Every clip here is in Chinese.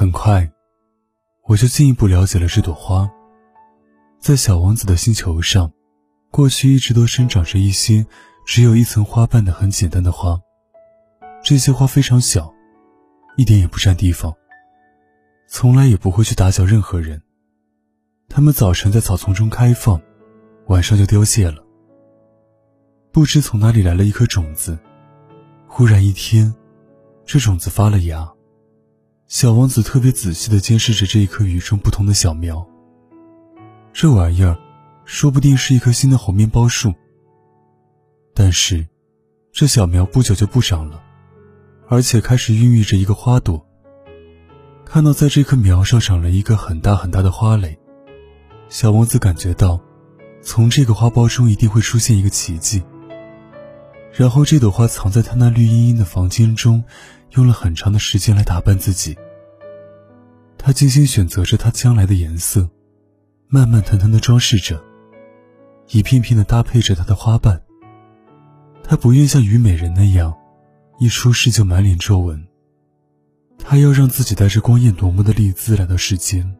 很快，我就进一步了解了这朵花。在小王子的星球上，过去一直都生长着一些只有一层花瓣的很简单的花。这些花非常小，一点也不占地方，从来也不会去打搅任何人。它们早晨在草丛中开放，晚上就凋谢了。不知从哪里来了一颗种子，忽然一天，这种子发了芽。小王子特别仔细地监视着这一棵与众不同的小苗。这玩意儿，说不定是一棵新的红面包树。但是，这小苗不久就不长了，而且开始孕育着一个花朵。看到在这棵苗上长了一个很大很大的花蕾，小王子感觉到，从这个花苞中一定会出现一个奇迹。然后，这朵花藏在他那绿茵茵的房间中，用了很长的时间来打扮自己。他精心选择着它将来的颜色，慢慢腾腾地装饰着，一片片地搭配着它的花瓣。他不愿像虞美人那样，一出世就满脸皱纹。他要让自己带着光艳夺目的丽姿来到世间。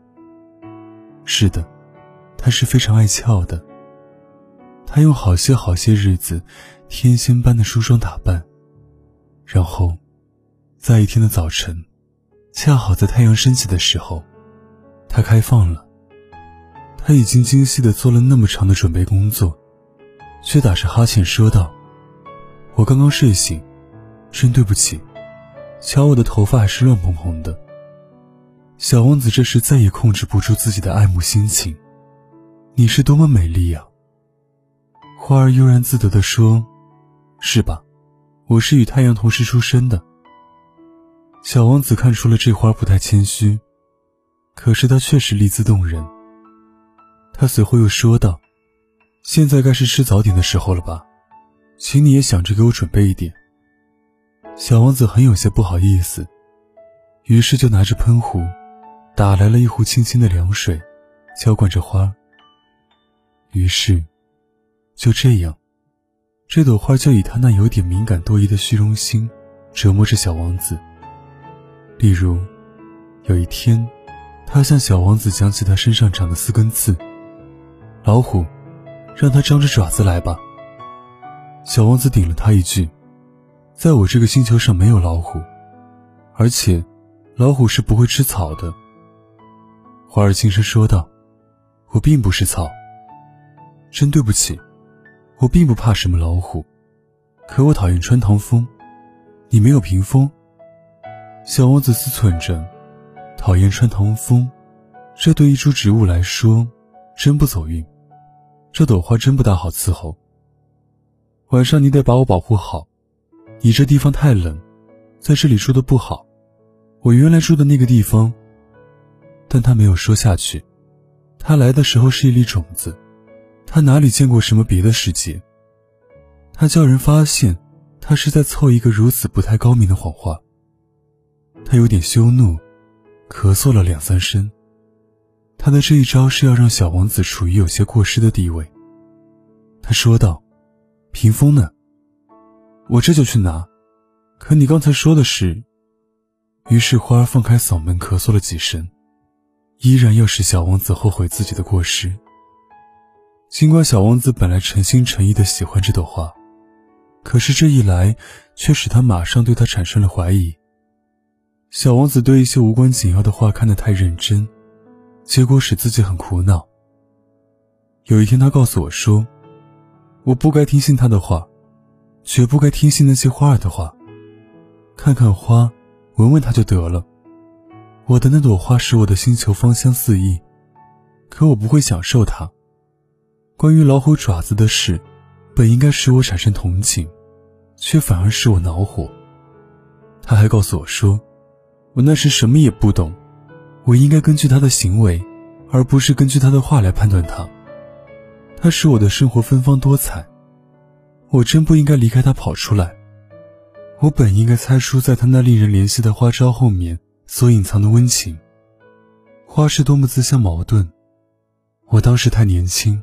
是的，他是非常爱俏的。他用好些好些日子，天仙般的梳妆打扮，然后，在一天的早晨，恰好在太阳升起的时候，他开放了。他已经精细的做了那么长的准备工作，却打着哈欠说道：“我刚刚睡醒，真对不起，瞧我的头发还是乱蓬蓬的。”小王子这时再也控制不住自己的爱慕心情，你是多么美丽呀！花儿悠然自得地说：“是吧？我是与太阳同时出生的。”小王子看出了这花不太谦虚，可是它确实丽姿动人。他随后又说道：“现在该是吃早点的时候了吧？请你也想着给我准备一点。”小王子很有些不好意思，于是就拿着喷壶，打来了一壶清清的凉水，浇灌着花。于是。就这样，这朵花就以他那有点敏感多疑的虚荣心折磨着小王子。例如，有一天，他向小王子讲起他身上长的四根刺。老虎，让它张着爪子来吧。小王子顶了他一句：“在我这个星球上没有老虎，而且，老虎是不会吃草的。”花儿轻声说道：“我并不是草，真对不起。”我并不怕什么老虎，可我讨厌穿堂风。你没有屏风。小王子思忖着，讨厌穿堂风，这对一株植物来说真不走运。这朵花真不大好伺候。晚上你得把我保护好。你这地方太冷，在这里住的不好。我原来住的那个地方。但他没有说下去。他来的时候是一粒种子。他哪里见过什么别的世界？他叫人发现，他是在凑一个如此不太高明的谎话。他有点羞怒，咳嗽了两三声。他的这一招是要让小王子处于有些过失的地位。他说道：“屏风呢？我这就去拿。可你刚才说的是……”于是花儿放开嗓门咳嗽了几声，依然要使小王子后悔自己的过失。尽管小王子本来诚心诚意的喜欢这朵花，可是这一来，却使他马上对他产生了怀疑。小王子对一些无关紧要的话看得太认真，结果使自己很苦恼。有一天，他告诉我说：“我不该听信他的话，绝不该听信那些花儿的话。看看花，闻闻它就得了。我的那朵花使我的星球芳香四溢，可我不会享受它。”关于老虎爪子的事，本应该使我产生同情，却反而使我恼火。他还告诉我说，我那时什么也不懂，我应该根据他的行为，而不是根据他的话来判断他。他使我的生活芬芳多彩，我真不应该离开他跑出来。我本应该猜出在他那令人怜惜的花招后面所隐藏的温情。花是多么自相矛盾，我当时太年轻。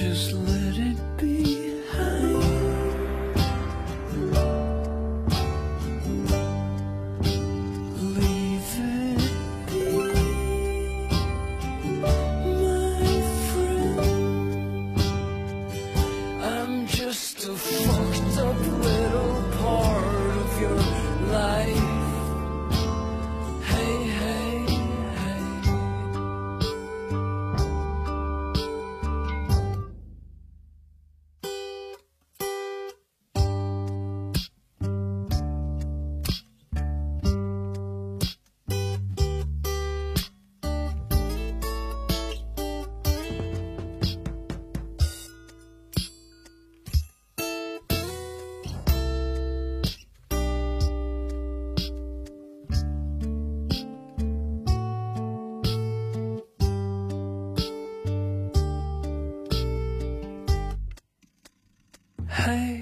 Just I.